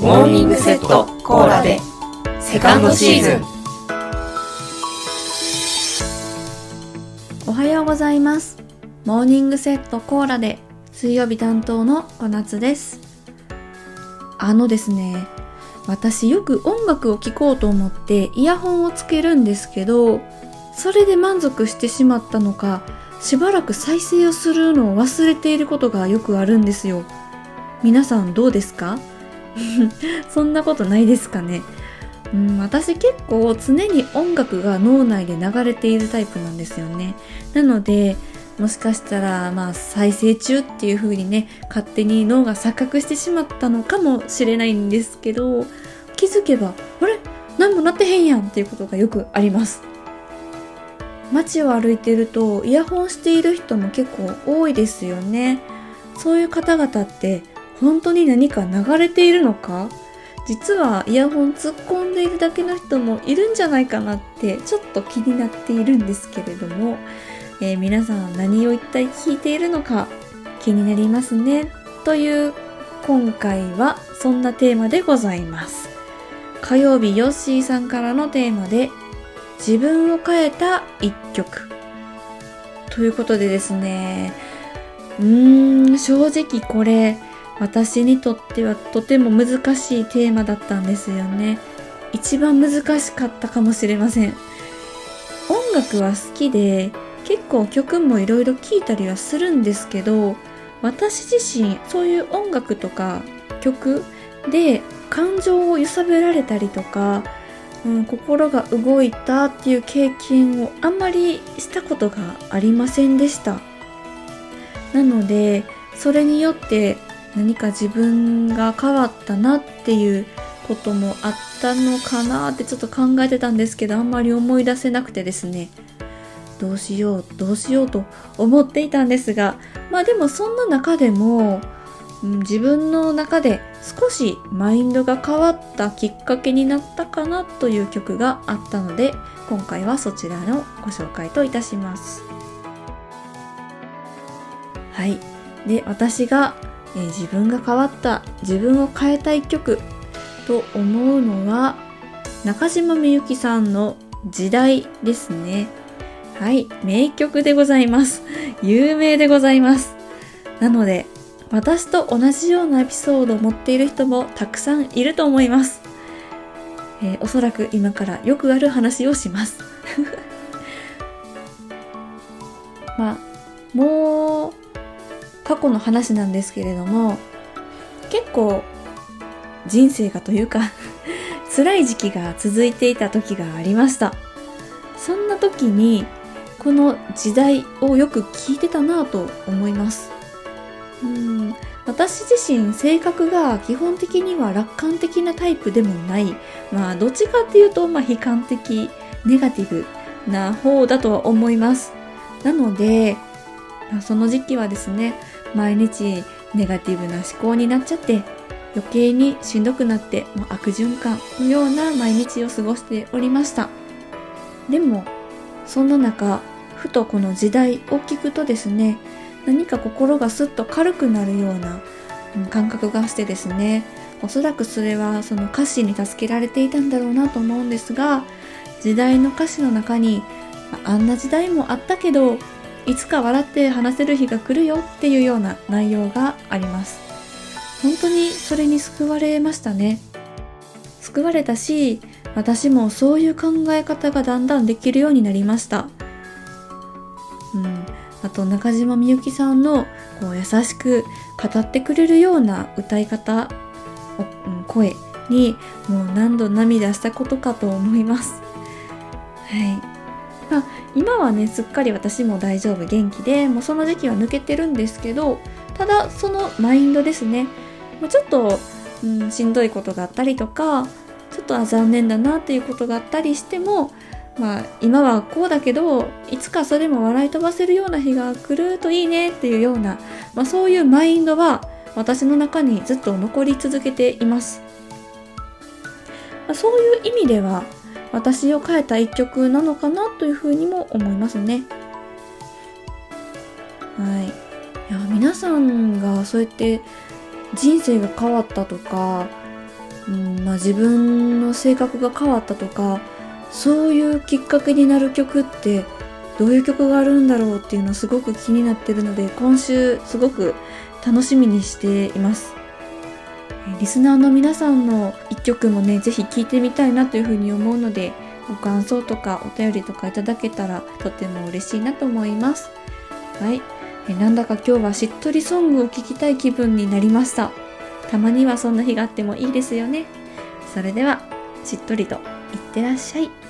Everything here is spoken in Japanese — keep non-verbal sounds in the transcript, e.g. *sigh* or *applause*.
モーニングセットコーラで。セカンドシーズン。おはようございます。モーニングセットコーラで。水曜日担当の小夏です。あのですね私よく音楽を聴こうと思ってイヤホンをつけるんですけどそれで満足してしまったのかしばらく再生をするのを忘れていることがよくあるんですよ。皆さんどうですか？*laughs* そんなことないですかね。うん、私結構常に音楽が脳内で流れているタイプなんですよね。なのでもしかしたらまあ再生中っていう風にね勝手に脳が錯覚してしまったのかもしれないんですけど気づけばあれ？何もなってへんやんっていうことがよくあります。街を歩いてるとイヤホンしている人も結構多いですよね。そういう方々って本当に何か流れているのか？実はイヤホン突っ込んでいるだけの人もいるんじゃないかなってちょっと気になっているんですけれども、えー、皆さん何を一体聞いているのか？気になりますね。という今回はそんなテーマでございます。火曜日ヨッシーさんからのテーマで自分を変えた一曲。ということでですね。うーん正直これ私にとってはとても難しいテーマだったんですよね。一番難しかったかもしれません。音楽は好きで結構曲もいろいろ聴いたりはするんですけど私自身そういう音楽とか曲で感情を揺さぶられたりとかうん、心が動いたっていう経験をあんまりしたことがありませんでした。なのでそれによって何か自分が変わったなっていうこともあったのかなってちょっと考えてたんですけどあんまり思い出せなくてですね。どうしようどうしようと思っていたんですがまあでもそんな中でも自分の中で少しマインドが変わったきっかけになったかなという曲があったので今回はそちらのご紹介といたします。はい。で私が、えー、自分が変わった自分を変えたい曲と思うのは中島みゆきさんの時代ですねはい名曲でございます有名でございますなので私と同じようなエピソードを持っている人もたくさんいると思います。えー、おそらく今からよくある話をします。*laughs* まあ、もう過去の話なんですけれども、結構人生がというか *laughs* 辛い時期が続いていた時がありました。そんな時にこの時代をよく聞いてたなぁと思います。うん私自身性格が基本的には楽観的なタイプでもないまあどっちかっていうと、まあ、悲観的ネガティブな方だとは思いますなので、まあ、その時期はですね毎日ネガティブな思考になっちゃって余計にしんどくなってもう悪循環のような毎日を過ごしておりました。でもそんな中ふとこの時代を聞くとですね何か心がスッと軽くなるような感覚がしてですねおそらくそれはその歌詞に助けられていたんだろうなと思うんですが時代の歌詞の中にあんな時代もあったけどいつか笑って話せる日が来るよっていうような内容があります。本当にそれに救われましたね。救われたし私もそういう考え方がだんだんできるようになりました。うん。あと中島みゆきさんのこう優しく語ってくれるような歌い方声にもう何度涙したことかと思います。はい。まあ、今はねすっかり私も大丈夫元気でもうその時期は抜けてるんですけどただそのマインドですね。もうちょっと、うん、しんどいことがあったりとかちょっとあ残念だなっていうことがあったりしてもまあ今はこうだけどいつかそれも笑い飛ばせるような日が来るといいねっていうような、まあ、そういうマインドは私の中にずっと残り続けています、まあ、そういう意味では私を変えた一曲なのかなというふうにも思いますね。はい。いや皆さんがそうやって人生が変わったとかうんまあ、自分の性格が変わったとかそういうきっかけになる曲ってどういう曲があるんだろうっていうのすごく気になってるので今週すごく楽しみにしています。リスナーの皆さんの一曲もねぜひ聴いてみたいなというふうに思うのでご感想とかお便りとかいただけたらとても嬉しいなと思います。はい。えなんだか今日はしっとりソングを聴きたい気分になりました。たまにはそんな日があってもいいですよね。それではしっとりといってらっしゃい。